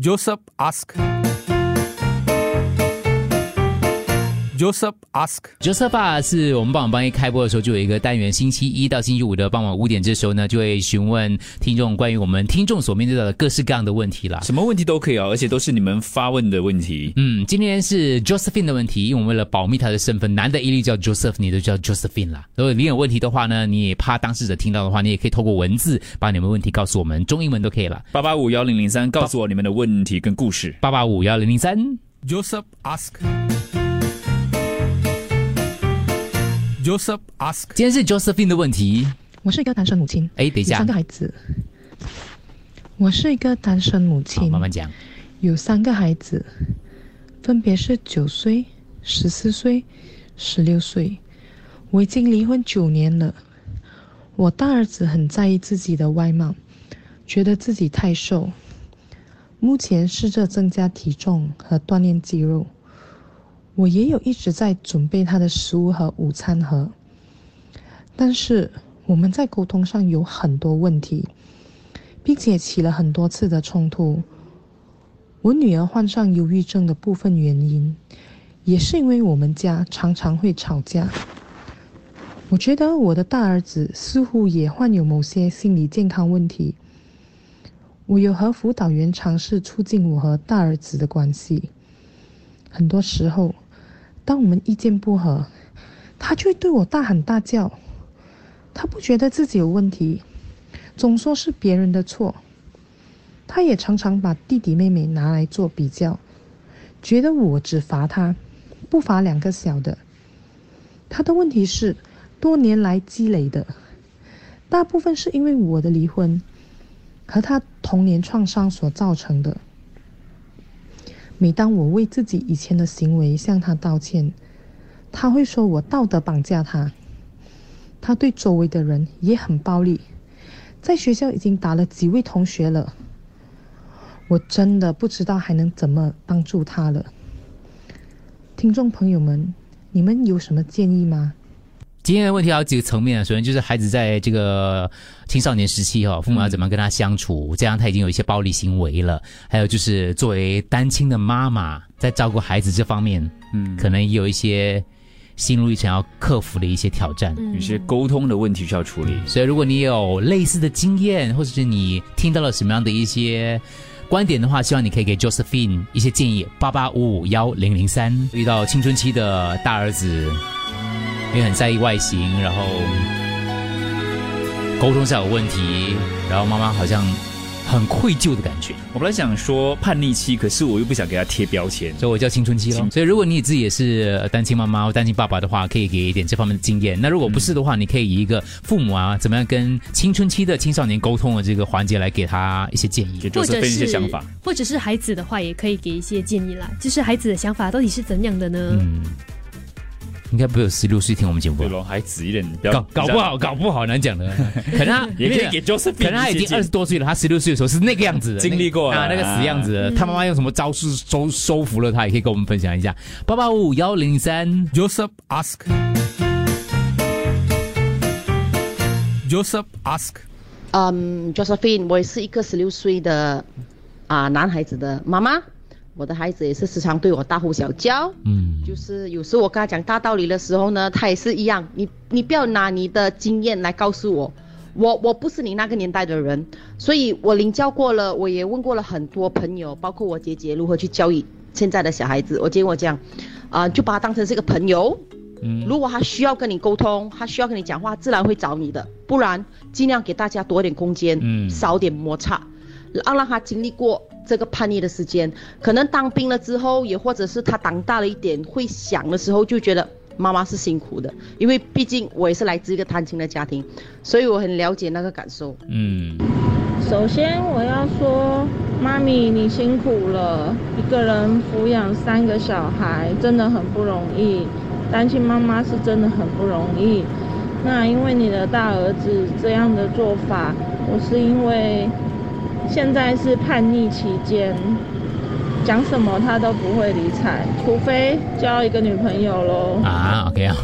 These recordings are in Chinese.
Joseph ask. Joseph ask. Joseph 啊，是我们傍晚帮一开播的时候就有一个单元，星期一到星期五的傍晚五点，这时候呢就会询问听众关于我们听众所面对到的各式各样的问题啦。什么问题都可以啊，而且都是你们发问的问题。嗯，今天是 Josephine 的问题，因为我们为了保密他的身份，男的一律叫 Joseph，你都叫 Josephine 啦。如果你有问题的话呢，你也怕当事者听到的话，你也可以透过文字把你们问题告诉我们，中英文都可以了。八八五幺零零三，告诉我你们的问题跟故事。八八五幺零零三。Joseph ask. Joseph ask. 今天是 Josephine 的问题。我是一个单身母亲，哎，等一下三个，孩子。我是一个单身母好，亲，慢慢讲。有三个孩子，分别是九岁、十四岁、十六岁。我已经离婚九年了。我大儿子很在意自己的外貌，觉得自己太瘦，目前试着增加体重和锻炼肌肉。我也有一直在准备他的食物和午餐盒，但是我们在沟通上有很多问题，并且起了很多次的冲突。我女儿患上忧郁症的部分原因，也是因为我们家常常会吵架。我觉得我的大儿子似乎也患有某些心理健康问题。我有和辅导员尝试促进我和大儿子的关系。很多时候，当我们意见不合，他就会对我大喊大叫。他不觉得自己有问题，总说是别人的错。他也常常把弟弟妹妹拿来做比较，觉得我只罚他，不罚两个小的。他的问题是多年来积累的，大部分是因为我的离婚和他童年创伤所造成的。每当我为自己以前的行为向他道歉，他会说我道德绑架他。他对周围的人也很暴力，在学校已经打了几位同学了。我真的不知道还能怎么帮助他了。听众朋友们，你们有什么建议吗？今天的问题有几个层面啊，首先就是孩子在这个青少年时期哈、父母要怎么跟他相处，这样他已经有一些暴力行为了。还有就是作为单亲的妈妈，在照顾孩子这方面，嗯，可能也有一些心路历程要克服的一些挑战。有些沟通的问题需要处理。所以，如果你有类似的经验，或者是你听到了什么样的一些观点的话，希望你可以给 Josephine 一些建议。八八五五幺零零三，遇到青春期的大儿子，因为很在意外形，然后沟通上有问题，然后妈妈好像很愧疚的感觉，我本来想说叛逆期，可是我又不想给他贴标签。所以我叫青春期咯。所以如果你自己也是单亲妈妈或单亲爸爸的话，可以给一点这方面的经验。那如果不是的话，你可以以一个父母啊，怎么样跟青春期的青少年沟通的这个环节来给他一些建议。给 Josephine 一些想法。或者是孩子的话，也可以给一些建议啦。就是孩子的想法到底是怎样的呢？嗯，应该不会有十六岁听我们节目吧对咯，孩子一点，不要搞搞不好，搞不好难讲的。可能他 也可以给 Josephine 可能他已经二十多岁了，他十六岁的时候是那个样子的，经历过啊，那个死样子的。他妈妈用什么招式收收服了他，也可以跟我们分享一下。八八五幺零三 Joseph ask. Joseph ask. 嗯，Josephine，我也是一个十六岁的啊男孩子的妈妈，我的孩子也是时常对我大呼小叫，嗯，就是有时候我跟他讲大道理的时候呢，他也是一样，你你不要拿你的经验来告诉我，我我不是你那个年代的人，所以我领教过了，我也问过了很多朋友，包括我姐姐如何去教育现在的小孩子，我建议我讲，啊、就把他当成是一个朋友，嗯。如果他需要跟你沟通，他需要跟你讲话，自然会找你的。不然尽量给大家多一点空间，嗯。少点摩擦，让让他经历过这个叛逆的时间。可能当兵了之后，也或者是他长大了一点，会想的时候就觉得妈妈是辛苦的，因为毕竟我也是来自一个单亲的家庭，所以我很了解那个感受。嗯，首先我要说，妈咪你辛苦了，一个人抚养三个小孩真的很不容易，单亲妈妈是真的很不容易。那因为你的大儿子这样的做法，我是因为现在是叛逆期间，讲什么他都不会理睬，除非交一个女朋友喽。啊，OK 啊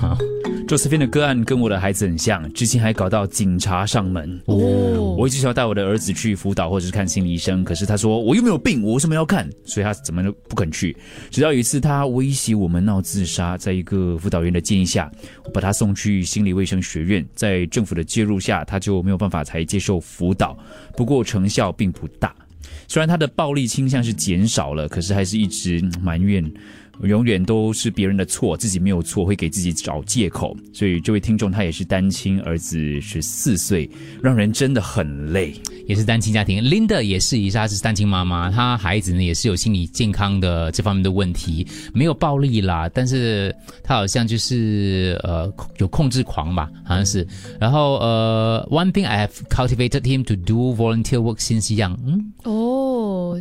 啊，Josephine 的个案跟我的孩子很像，之前还搞到警察上门。哦，我一直想要带我的儿子去辅导或者是看心理医生，可是他说我又没有病，我为什么要看？所以他怎么都不肯去。直到有一次他威胁我们闹自杀，在一个辅导员的建议下，我把他送去心理卫生学院，在政府的介入下，他就没有办法才接受辅导，不过成效并不大。虽然他的暴力倾向是减少了，可是还是一直嗯埋怨。永远都是别人的错，自己没有错，会给自己找借口。所以这位听众他也是单亲，儿子十四岁，让人真的很累。也是单亲家庭，Linda 也是一下是单亲妈妈，她孩子呢也是有心理健康的这方面的问题，没有暴力啦，但是她好像就是呃有控制狂吧，好像是。然后呃，One thing I have cultivated him to do volunteer work since young，嗯，哦，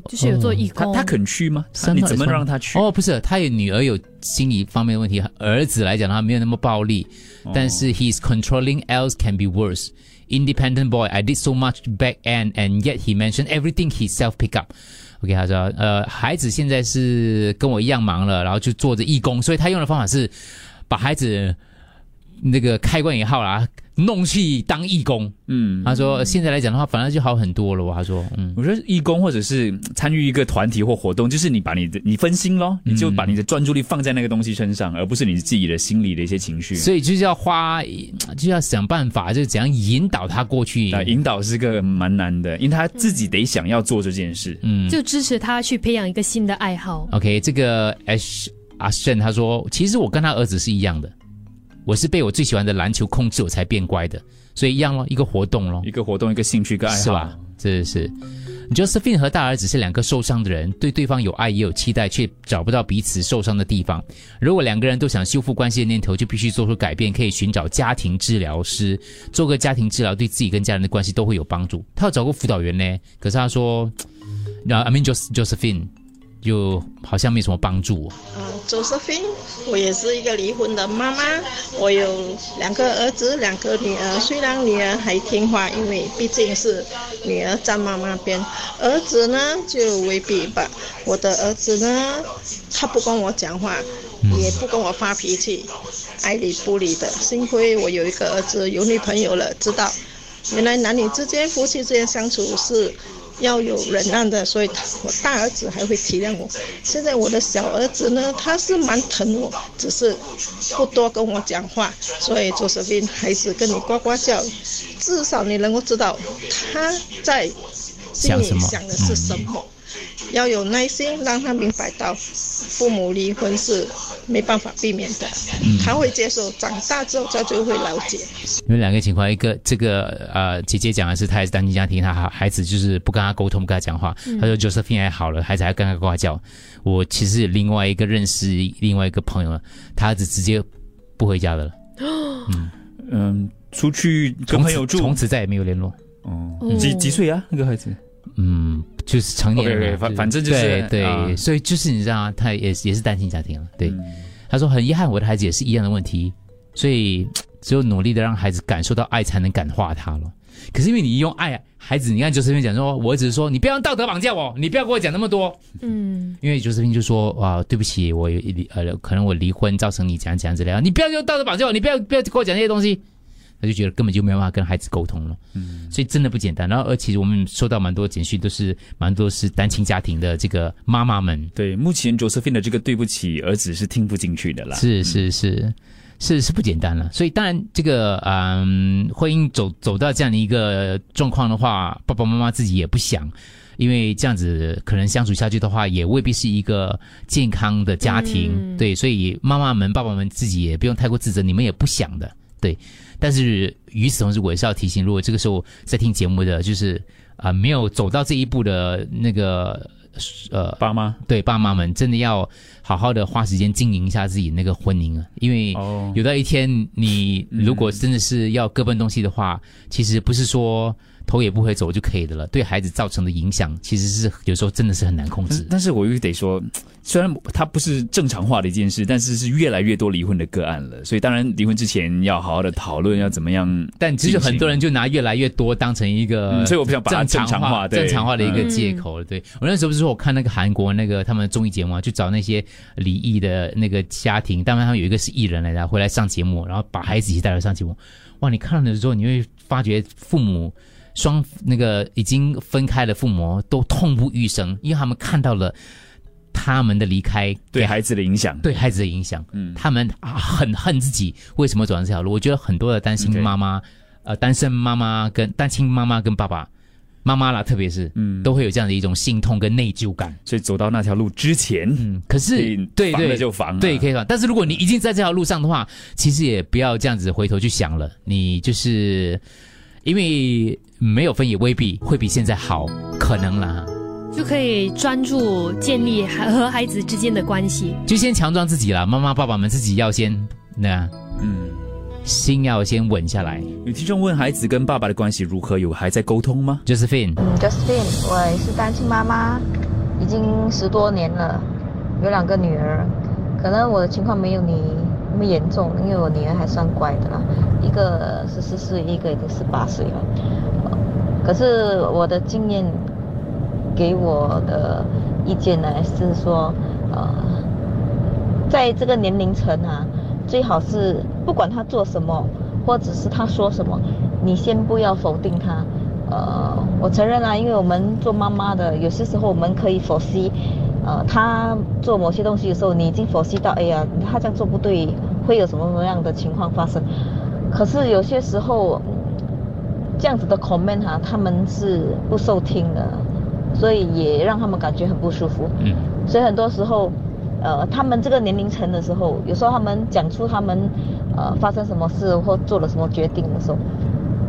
就是有做义工，他他肯去吗？他你怎么让他去？哦，不是，他有女儿有心理方面的问题，儿子来讲他没有那么暴力，但是 he's controlling else can be worse. Independent boy, I did so much back end, and yet he mentioned everything he self pick up. OK，他说，呃，孩子现在是跟我一样忙了，然后就做着义工，所以他用的方法是把孩子那个开关也好啦，弄去当义工。嗯，他说现在来讲的话，反而就好很多了。他说，嗯，我觉得义工或者是参与一个团体或活动，就是你把你的你分心咯，你就把你的专注力放在那个东西身上，而不是你自己的心理的一些情绪。所以就是要花，就要想办法，就是怎样引导他过去。啊，引导是个蛮难的，因为他自己得想要做这件事。嗯就支持他去培养一个新的爱好。，OK，这个 Ash 阿胜他说，其实我跟他儿子是一样的，我是被我最喜欢的篮球控制，我才变乖的，所以一样咯，一个活动咯。一个活动，一个兴趣，一个爱好，是吧？这是 Josephine 和大儿子是两个受伤的人，对对方有爱也有期待，却找不到彼此受伤的地方。如果两个人都想修复关系的念头，就必须做出改变，可以寻找家庭治疗师，做个家庭治疗，对自己跟家人的关系都会有帮助。他要找过辅导员呢，可是他说，那，I mean Jos Josephine 就好像没什么帮助。嗯，Josephine，我也是一个离婚的妈妈，我有两个儿子，两个女儿。虽然女儿还听话，因为毕竟是女儿站妈妈边，儿子呢就未必吧。我的儿子呢，他不跟我讲话，也不跟我发脾气，爱理不理的。幸亏我有一个儿子有女朋友了，知道原来男女之间、夫妻之间相处是。要有忍让的，所以我大儿子还会体谅我。现在我的小儿子呢，他是蛮疼我，只是不多跟我讲话，所以周世斌还是跟你呱呱叫，至少你能够知道他在心里想的是什么。要有耐心，让他明白到父母离婚是没办法避免的，他会接受，长大之后他就会了解。有两个情况，一个这个呃姐姐讲的是她也是单亲家庭，她孩孩子就是不跟她沟通，不跟她讲话。她说 Josephine 还好了，孩子还跟她呱呱叫。我其实有另外一个认识另外一个朋友，他儿子直接不回家的了，嗯嗯，出去跟朋友住，从此再也没有联络。哦哦，几几岁啊？那个孩子嗯，就是成年人反反正就是对对、啊所以就是你知道啊，他也也是单亲家庭了。对，嗯他说很遗憾，我的孩子也是一样的问题，所以只有努力的让孩子感受到爱，才能感化他了。可是因为你用爱，孩子，你看就是讲说，我只是说你不要用道德绑架我，你不要跟我讲那么多。嗯，因为周世斌就说啊，对不起，我有离呃，可能我离婚造成你怎样怎样之类的，你不要用道德绑架我，你不要不要跟我讲这些东西。他就觉得根本就没有办法跟孩子沟通了，嗯，所以真的不简单。然后，而其实我们收到蛮多简讯，都是蛮多是单亲家庭的这个妈妈们，对，目前 Josephine 的这个对不起儿子是听不进去的啦。是是是是是不简单了。所以当然，这个嗯，婚姻走走到这样的一个状况的话，爸爸妈妈自己也不想。因为这样子可能相处下去的话，也未必是一个健康的家庭，嗯对，所以妈妈们、爸爸们自己也不用太过自责，你们也不想的，对。但是与此同时，我也是要提醒，如果这个时候在听节目的，就是啊、没有走到这一步的那个呃爸妈？对爸妈们真的要好好的花时间经营一下自己那个婚姻啊，因为哦。有到一天你如果真的是要各奔东西的话，其实不是说头也不回走就可以的了，对孩子造成的影响其实是有时候真的是很难控制。但但是我又得说，虽然它不是正常化的一件事，但是是越来越多离婚的个案了。所以当然离婚之前要好好的讨论要怎么样。但其实很多人就拿越来越多当成一个、嗯所以我不想把它正常化正常化的一个嗯借口了。对我那时候不是说我看那个韩国那个他们综艺节目啊，就找那些离异的那个家庭，当然他们有一个是艺人来的，回来上节目，然后把孩子一起带来上节目。哇，你看了的时候，你会发觉父母。双那个已经分开的父母都痛不欲生，因为他们看到了他们的离开给对孩子的影响。对孩子的影响，嗯他们啊很恨自己为什么走上这条路。我觉得很多的单亲妈妈呃，单身妈妈跟单亲妈妈跟爸爸妈妈啦，特别是嗯，都会有这样的一种心痛跟内疚感。所以走到那条路之前，嗯，可可是对对就防了，对，可以防？但是如果你已经在这条路上的话，其实也不要这样子回头去想了。你就是因为没有分，也未必会比现在好，可能啦。就可以专注建立孩和孩子之间的关系。就先强壮自己啦，妈妈爸爸们自己要先那嗯。心要先稳下来。有听众问孩子跟爸爸的关系如何？有还在沟通吗？Josephine，嗯，Josephine，我也是单亲妈妈，已经十多年了，有两个女儿。可能我的情况没有你那么严重，因为我女儿还算乖的啦，一个十四岁，一个已经十八岁了。可是我的经验给我的意见呢是说，呃，在这个年龄层啊，最好是不管他做什么，或者是他说什么，你先不要否定他。呃，我承认啦，因为我们做妈妈的，有些时候我们可以剖析，呃，他做某些东西的时候，你已经剖析到，哎呀，他这样做不对，会有什么什么样的情况发生。可是有些时候，这样子的 comment 哈、他们是不受听的，所以也让他们感觉很不舒服。嗯，所以很多时候，呃，他们这个年龄层的时候，有时候他们讲出他们呃发生什么事或做了什么决定的时候，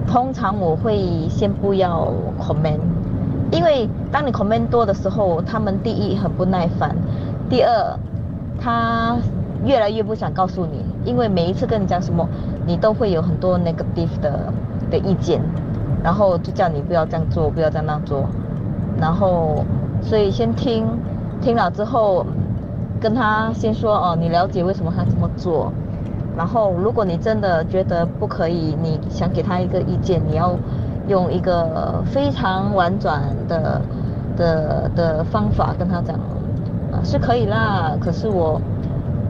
通常我会先不要 comment，因为当你 comment 多的时候，他们第一很不耐烦，第二他越来越不想告诉你，因为每一次跟你讲什么，你都会有很多 negative 的的意见，然后就叫你不要这样做，不要这样那做，然后所以先听，听了之后跟他先说哦，你了解为什么他这么做，然后如果你真的觉得不可以，你想给他一个意见，你要用一个非常婉转的的的方法跟他讲，啊是可以啦，可是我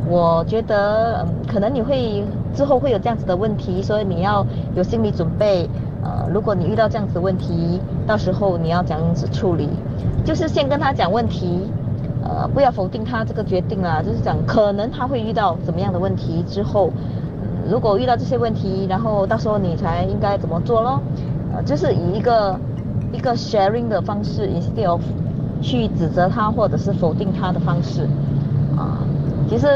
我觉得、可能你会之后会有这样子的问题，所以你要有心理准备。呃，如果你遇到这样子问题，到时候你要怎样子处理？就是先跟他讲问题，呃，不要否定他这个决定啊，就是讲可能他会遇到怎么样的问题之后，如果遇到这些问题，然后到时候你才应该怎么做咯？呃，就是以一个一个 sharing 的方式，instead of 去指责他或者是否定他的方式，啊，其实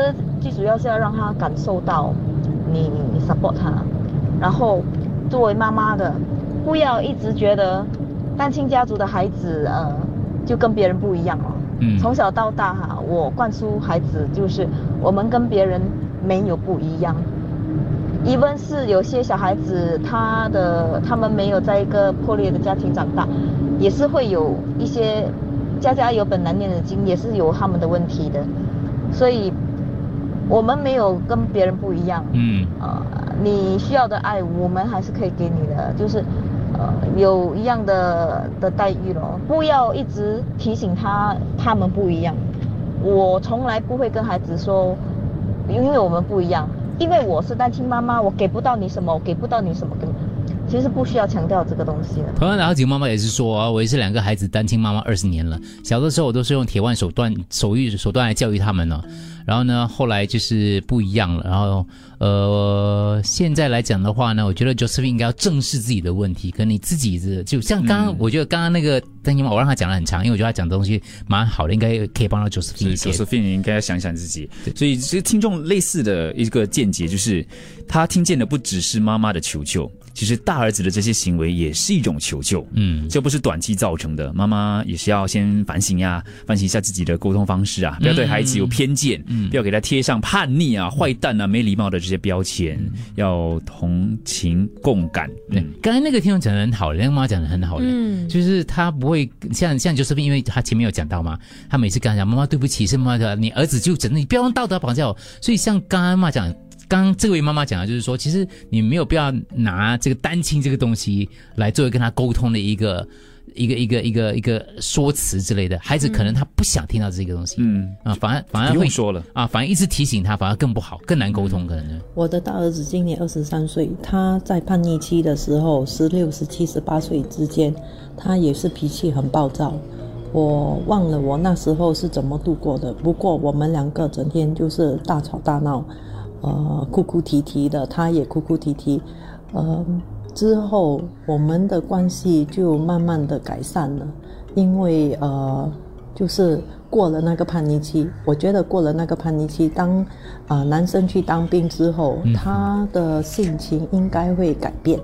最主要是要让他感受到你你 support 他，然后作为妈妈的，不要一直觉得单亲家族的孩子呃就跟别人不一样哦。嗯从小到大哈，我灌输孩子就是我们跟别人没有不一样。Even 是有些小孩子，他的他们没有在一个破裂的家庭长大，也是会有一些家家有本难念的经，也是有他们的问题的。所以，我们没有跟别人不一样。嗯呃，你需要的爱，我们还是可以给你的，就是，呃，有一样的的待遇咯。不要一直提醒他他们不一样。我从来不会跟孩子说，因为我们不一样，因为我是单亲妈妈，我给不到你什么，我给不到你什么，其实不需要强调这个东西的。同样的，好几个妈妈也是说啊，我也是两个孩子单亲妈妈二十年了。小的时候我都是用铁腕手段、手艺手段来教育他们呢。然后呢，后来就是不一样了。然后呃，现在来讲的话呢，我觉得 Josephine 应该要正视自己的问题。可能你自己是就像刚刚，我觉得刚刚那个单亲妈，我让他讲的很长，因为我觉得他讲的东西蛮好的，应该可以帮到 Josephine 一些。Josephine 应该要想想自己。所以其实听众类似的一个见解就是，他听见的不只是妈妈的求救，其实大儿子的这些行为也是一种求救。嗯，这不是短期造成的，妈妈也是要先反省呀，反省一下自己的沟通方式啊，不要对孩子有偏见。嗯不要给他贴上叛逆啊、坏蛋啊、没礼貌的这些标签，要同情共感。对，刚才那个听众讲的很好，那个妈妈讲的很好的，嗯。就是他不会像像就是因为他前面有讲到嘛，他每次跟他讲妈妈对不起，是妈妈的，你儿子就真的你不要用道德绑架我，所以像刚刚妈讲。刚刚这位妈妈讲的就是说，其实你没有必要拿这个单亲这个东西来作为跟他沟通的一个一个一个一个一个说辞之类的。孩子可能他不想听到这个东西，嗯，啊，反而反而会不用说了。啊，反而一直提醒他，反而更不好，更难沟通，可能呢。我的大儿子今年二十三岁，他在叛逆期的时候，十六、十七、十八岁之间，他也是脾气很暴躁。我忘了我那时候是怎么度过的，不过我们两个整天就是大吵大闹，呃，哭哭啼啼的，他也哭哭啼啼，呃，之后我们的关系就慢慢的改善了，因为呃，就是过了那个叛逆期，我觉得过了那个叛逆期，当啊、呃男生去当兵之后，他的性情应该会改变。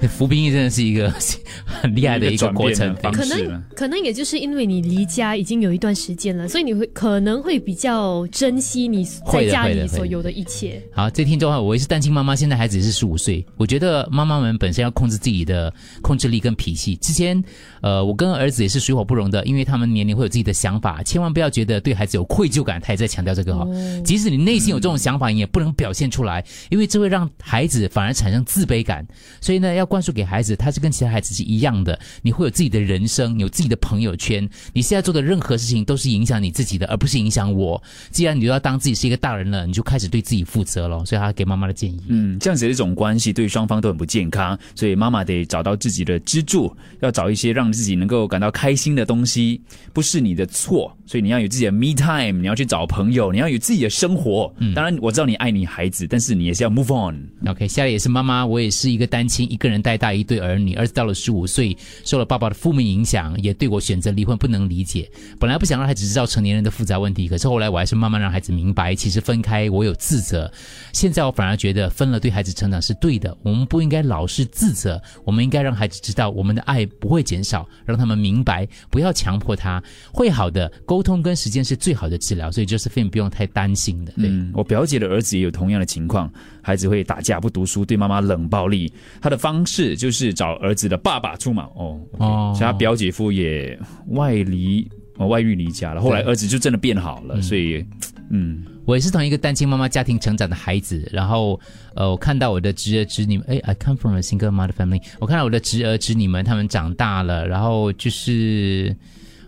对，服兵役真的是一个 很厉害的一个过程可能可能也就是因为你离家已经有一段时间了，所以你会可能会比较珍惜你在家里所有的一切。好，这听众啊，我也是单亲妈妈，现在孩子也是十五岁。我觉得妈妈们本身要控制自己的控制力跟脾气。之前，呃，我跟儿子也是水火不容的，因为他们年龄会有自己的想法，千万不要觉得对孩子有愧疚感。他也在强调这个哈、即使你内心有这种想法，你也不能表现出来，因为这会让孩子反而产生自卑感。所以呢，要灌输给孩子，他是跟其他孩子是一样的，你会有自己的人生，有自己的朋友圈，你现在做的任何事情都是影响你自己的，而不是影响我。既然你都要当自己是一个大人了，你就开始对自己负责了。所以他给妈妈的建议。嗯，这样子的一种关系对双方都很不健康，所以妈妈得找到自己的支柱，要找一些让自己能够感到开心的东西，不是你的错，所以你要有自己的 me time，你要去找朋友，你要有自己的生活。嗯当然我知道你爱你孩子，但是你也是要 move on。OK，下来也是妈妈，我也是一个单亲，一个人带大一对儿女。儿子到了十五岁，受了爸爸的负面影响，也对我选择离婚不能理解。本来不想让孩子知道成年人的复杂问题，可是后来我还是慢慢让孩子明白，其实分开我有自责。现在我反而觉得分了对孩子成长是对的，我们不应该老是自责，我们应该让孩子知道我们的爱不会减少，让他们明白，不要强迫他，会好的。沟通跟时间是最好的治疗，所以 Josephine 不用太担心的。对。嗯，我表姐的儿子也有同样的情况，孩子会打架、不读书，对妈妈冷暴力。他的方式就是找儿子的爸爸出马。哦，哦。所以他表姐夫也外离哦外遇离家了。后来儿子就真的变好了，所以嗯，我也是从一个单亲妈妈家庭成长的孩子，然后呃，我看到我的侄儿侄女，哎，I come from a single mother family，我看到我的侄儿侄女们他们长大了，然后就是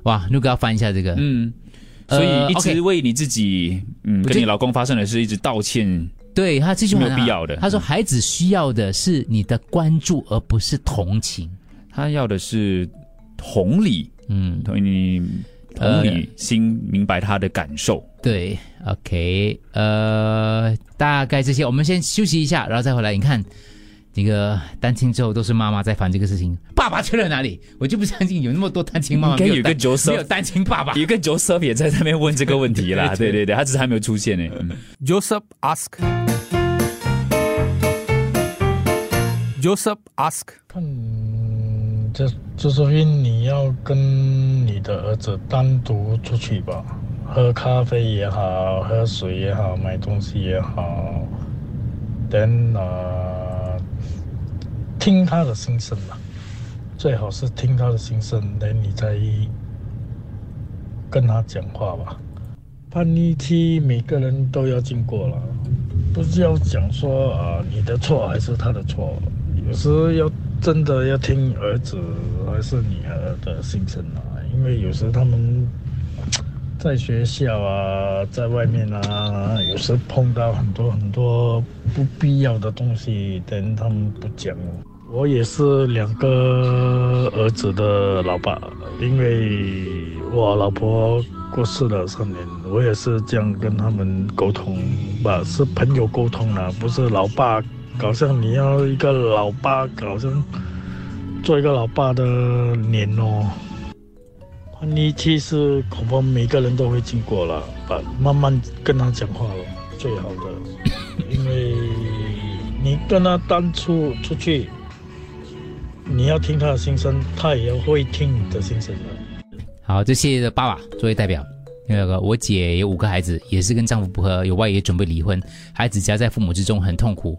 哇，如果要翻一下这个，嗯，呃所以一直为你自己，嗯，跟你老公发生的事一直道歉，对他这句话没有必要的他说孩子需要的是你的关注，而不是同情。他要的是同理，嗯，同你同理心，明白他的感受。对，OK，呃，大概这些，我们先休息一下，然后再回来。你看，这个单亲之后都是妈妈在烦这个事情，爸爸去了哪里？我就不相信有那么多单亲妈妈应该有个没有单 Joseph 没有单亲爸爸。有一个 Joseph 也在那边问这个问题啦，对对对，他只是还没有出现呢。嗯 Joseph ask. Joseph ask. 看，这这说明你要跟你的儿子单独出去吧，喝咖啡也好，喝水也好，买东西也好，等呃，听他的心声吧，最好是听他的心声，等你再跟他讲话吧。叛逆期每个人都要经过了，不是要讲说啊你的错还是他的错，有时要真的要听儿子还是女儿的心声啊，因为有时他们在学校啊，在外面啊，有时碰到很多很多不必要的东西，等他们不讲。我也是两个儿子的老爸，因为我老婆过世了三年，我也是这样跟他们沟通吧，是朋友沟通啦，不是老爸，搞像你要一个老爸，搞像做一个老爸的脸哦。叛逆期是恐怕每个人都会经过了，把慢慢跟他讲话了，最好的，因为你跟他单出出去，你要听他的心声，他也会听你的心声的。好，这谢谢的爸爸作为代表。那个我姐有五个孩子，也是跟丈夫不和，有外也准备离婚，孩子夹在父母之中很痛苦。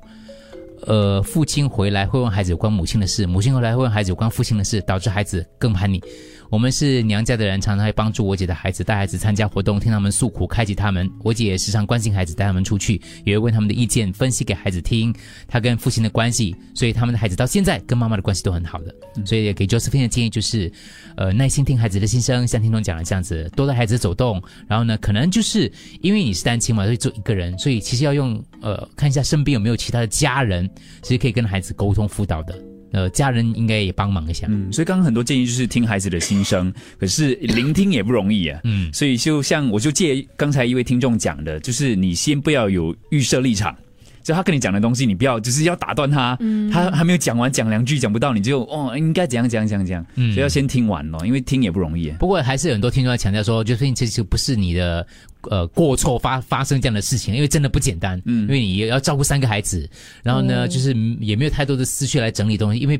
呃，父亲回来会问孩子有关母亲的事，母亲回来会问孩子有关父亲的事，导致孩子更叛逆。我们是娘家的人，常常会帮助我姐的孩子，带孩子参加活动，听他们诉苦，开启他们。我姐也时常关心孩子，带他们出去，也会问他们的意见，分析给孩子听她跟父亲的关系。所以他们的孩子到现在跟妈妈的关系都很好的。所以也给 Josephine 的建议就是，呃，耐心听孩子的心声，像听众讲的这样子，多带孩子走动。然后呢，可能就是因为你是单亲嘛，所以就一个人，所以其实要用呃看一下身边有没有其他的家人，其实可以跟孩子沟通辅导的。呃，家人应该也帮忙一下。嗯，所以刚刚很多建议就是听孩子的心声，可是聆听也不容易啊。嗯，所以就像我就借刚才一位听众讲的，就是你先不要有预设立场。就他跟你讲的东西，你不要就是要打断他，嗯他还没有讲完，讲两句讲不到，你就哦应该怎样怎样怎样怎样，嗯所以要先听完咯，因为听也不容易。不过还是有很多听众在强调说，就是其实不是你的呃过错发发生这样的事情，因为真的不简单，嗯，因为你要照顾三个孩子，然后呢，哦就是也没有太多的思绪来整理东西，因为。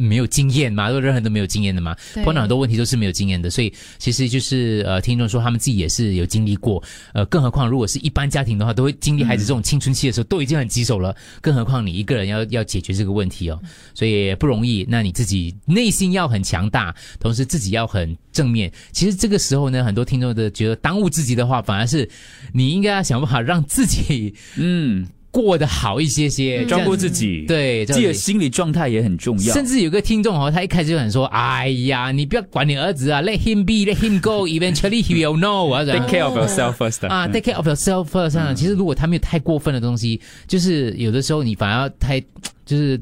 没有经验嘛，任何人都没有经验的嘛，碰到很多问题都是没有经验的，所以其实就是呃，听众说他们自己也是有经历过，呃，更何况如果是一般家庭的话，都会经历孩子这种青春期的时候，都已经很棘手了，更何况你一个人要要解决这个问题哦，所以不容易。那你自己内心要很强大，同时自己要很正面。其实这个时候呢，很多听众的觉得当务之急的话，反而是你应该要想办法让自己嗯，过得好一些些，照顾自己，对，自己的心理状态也很重要。甚至有个听众哦，他一开始就很说：“哎呀，你不要管你儿子啊，let him be，let him go，eventually he will know 啊。” Take care of yourself first 啊嗯，take care of yourself first 啊。其实如果他没有太过分的东西，就是有的时候你反而太就是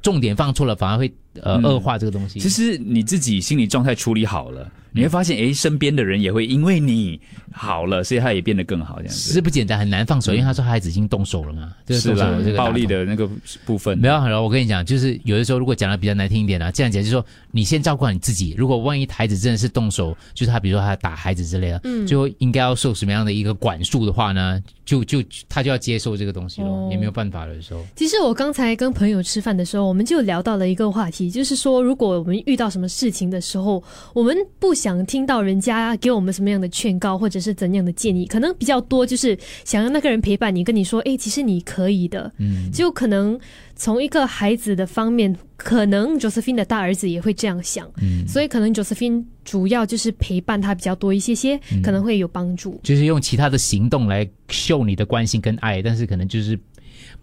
重点放错了，反而会呃嗯恶化这个东西。其实你自己心理状态处理好了，你会发现，哎，身边的人也会因为你好了，所以他也变得更好，这样子。是不简单，很难放手，因为他说孩子已经动手了嘛，就是动手这，个暴力的那个部分。没有很我跟你讲，就是有的时候如果讲的比较难听一点啊，这样讲就是说，你先照顾好你自己。如果万一孩子真的是动手，就是他比如说他打孩子之类的，嗯最后应该要受什么样的一个管束的话呢？就就他就要接受这个东西咯，哦也没有办法了。有时候，其实我刚才跟朋友吃饭的时候，我们就聊到了一个话题，就是说，如果我们遇到什么事情的时候，我们不想听到人家给我们什么样的劝告，或者是怎样的建议，可能比较多就是想要那个人陪伴你，跟你说，哎，其实你可以的。嗯，就可能从一个孩子的方面，可能 Josephine 的大儿子也会这样想，嗯所以可能 Josephine 主要就是陪伴他比较多一些些，嗯可能会有帮助。就是用其他的行动来秀你的关心跟爱，但是可能就是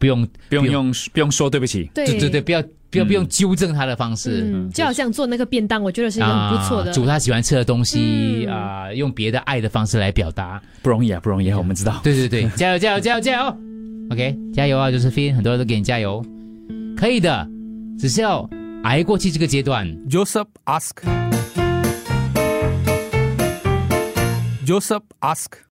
不用不用用不用说对不起，对对对对，不要不要嗯不用纠正他的方式。嗯，就好像做那个便当，我觉得是一个很不错的。啊煮他喜欢吃的东西嗯啊、用别的爱的方式来表达。不容易啊，不容易啊，我们知道。对对对，加油加油加油 加油！OK，加油啊，就是 Fin，很多人都给你加油，可以的，只是要挨过去这个阶段。Joseph ask. Joseph ask.